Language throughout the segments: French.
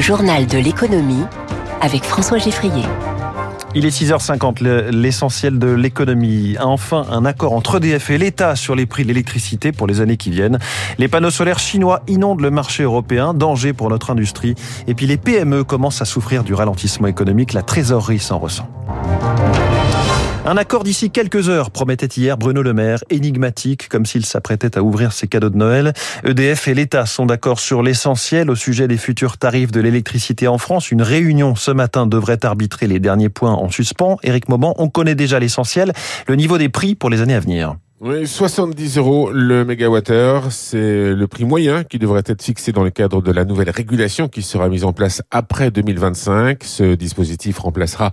Journal de l'économie avec François Geffrier. Il est 6h50, l'essentiel de l'économie. Enfin, un accord entre EDF et l'État sur les prix de l'électricité pour les années qui viennent. Les panneaux solaires chinois inondent le marché européen, danger pour notre industrie. Et puis les PME commencent à souffrir du ralentissement économique, la trésorerie s'en ressent. Un accord d'ici quelques heures, promettait hier Bruno Le Maire, énigmatique, comme s'il s'apprêtait à ouvrir ses cadeaux de Noël. EDF et l'État sont d'accord sur l'essentiel au sujet des futurs tarifs de l'électricité en France. Une réunion ce matin devrait arbitrer les derniers points en suspens. Éric Mauban, on connaît déjà l'essentiel, le niveau des prix pour les années à venir. Oui, 70 euros le mégawattheure, c'est le prix moyen qui devrait être fixé dans le cadre de la nouvelle régulation qui sera mise en place après 2025. Ce dispositif remplacera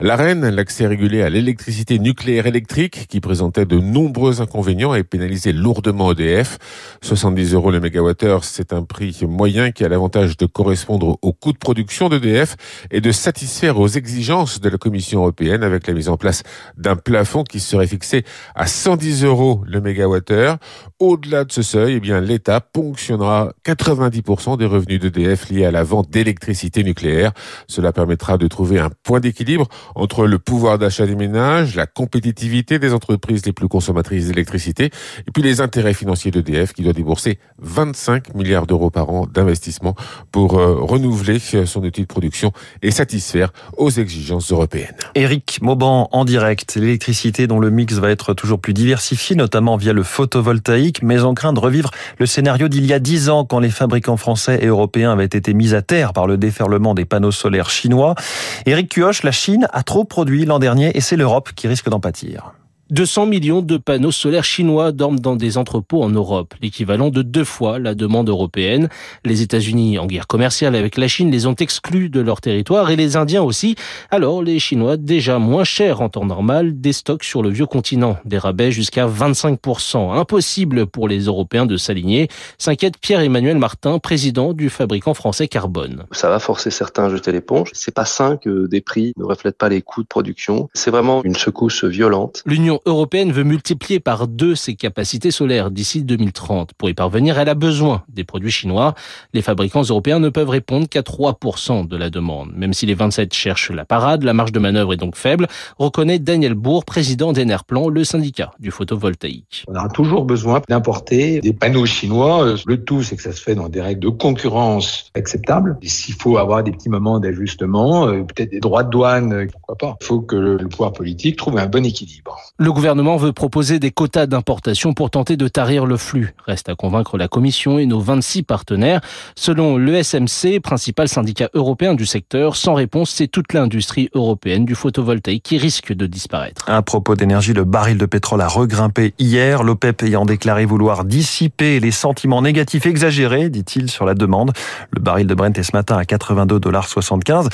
l'AREN, l'accès régulé à l'électricité nucléaire électrique, qui présentait de nombreux inconvénients et pénalisait lourdement EDF. 70 euros le mégawattheure, c'est un prix moyen qui a l'avantage de correspondre au coût de production d'EDF et de satisfaire aux exigences de la Commission européenne avec la mise en place d'un plafond qui serait fixé à 110 euros euros le mégawattheure. Au-delà de ce seuil, eh bien, l'État ponctionnera 90% des revenus d'EDF liés à la vente d'électricité nucléaire. Cela permettra de trouver un point d'équilibre entre le pouvoir d'achat des ménages, la compétitivité des entreprises les plus consommatrices d'électricité et puis les intérêts financiers d'EDF qui doit débourser 25 milliards d'euros par an d'investissement pour euh, renouveler son outil de production et satisfaire aux exigences européennes. Mauban en direct, l'électricité dont le mix va être toujours plus diversifié notamment via le photovoltaïque, mais on craint de revivre le scénario d'il y a dix ans quand les fabricants français et européens avaient été mis à terre par le déferlement des panneaux solaires chinois. Éric Cuoche, la Chine a trop produit l'an dernier et c'est l'Europe qui risque d'en pâtir. 200 millions de panneaux solaires chinois dorment dans des entrepôts en Europe, l'équivalent de deux fois la demande européenne. Les États-Unis, en guerre commerciale avec la Chine, les ont exclus de leur territoire et les Indiens aussi. Alors les Chinois, déjà moins chers en temps normal, déstockent sur le vieux continent, des rabais jusqu'à 25%. Impossible pour les Européens de s'aligner, s'inquiète Pierre-Emmanuel Martin, président du fabricant français Carbone. Ça va forcer certains à jeter l'éponge. C'est pas sain que des prix ne reflètent pas les coûts de production. C'est vraiment une secousse violente. L'Union européenne veut multiplier par deux ses capacités solaires d'ici 2030. Pour y parvenir, elle a besoin des produits chinois. Les fabricants européens ne peuvent répondre qu'à 3% de la demande. Même si les 27 cherchent la parade, la marge de manœuvre est donc faible, reconnaît Daniel Bourg, président d'Enerplan, le syndicat du photovoltaïque. On aura toujours besoin d'importer des panneaux chinois. Le tout, c'est que ça se fait dans des règles de concurrence acceptables. S'il faut avoir des petits moments d'ajustement, euh, peut-être des droits de douane, euh, pourquoi pas. Il faut que le pouvoir politique trouve un bon équilibre. Le gouvernement veut proposer des quotas d'importation pour tenter de tarir le flux. Reste à convaincre la Commission et nos 26 partenaires. Selon l'ESMC, principal syndicat européen du secteur, sans réponse, c'est toute l'industrie européenne du photovoltaïque qui risque de disparaître. À propos d'énergie, le baril de pétrole a regrimpé hier, l'OPEP ayant déclaré vouloir dissiper les sentiments négatifs exagérés, dit-il, sur la demande. Le baril de Brent est ce matin à 82,75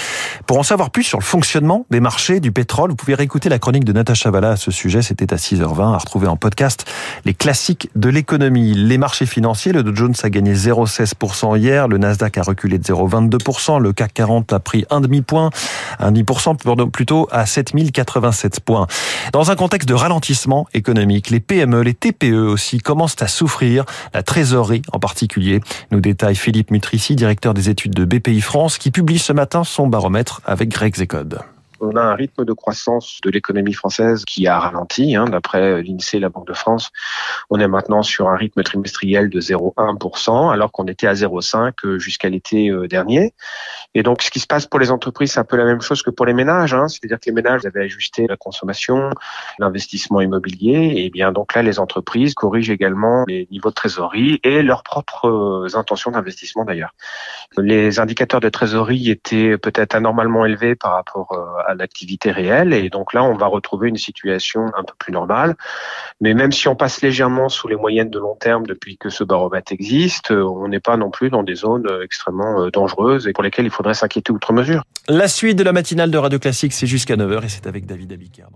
Pour en savoir plus sur le fonctionnement des marchés du pétrole, vous pouvez réécouter la chronique de Natacha Valla à ce sujet c'était à 6h20, à retrouver en podcast les classiques de l'économie. Les marchés financiers, le Dow Jones a gagné 0,16% hier, le Nasdaq a reculé de 0,22%, le CAC 40 a pris un demi-point, un demi-point plutôt à 7087 points. Dans un contexte de ralentissement économique, les PME, les TPE aussi commencent à souffrir, la trésorerie en particulier. Nous détaille Philippe Mutrici, directeur des études de BPI France, qui publie ce matin son baromètre avec Greg Zecode on a un rythme de croissance de l'économie française qui a ralenti. Hein, D'après l'INSEE la Banque de France, on est maintenant sur un rythme trimestriel de 0,1%, alors qu'on était à 0,5 jusqu'à l'été euh, dernier. Et donc, ce qui se passe pour les entreprises, c'est un peu la même chose que pour les ménages. Hein. C'est-à-dire que les ménages avaient ajusté la consommation, l'investissement immobilier. Et bien donc là, les entreprises corrigent également les niveaux de trésorerie et leurs propres euh, intentions d'investissement d'ailleurs. Les indicateurs de trésorerie étaient peut-être anormalement élevés par rapport euh, l'activité réelle. Et donc là, on va retrouver une situation un peu plus normale. Mais même si on passe légèrement sous les moyennes de long terme depuis que ce baromètre existe, euh, on n'est pas non plus dans des zones euh, extrêmement euh, dangereuses et pour lesquelles il faudrait s'inquiéter outre mesure. La suite de la matinale de Radio Classique, c'est jusqu'à 9h et c'est avec David Abicard.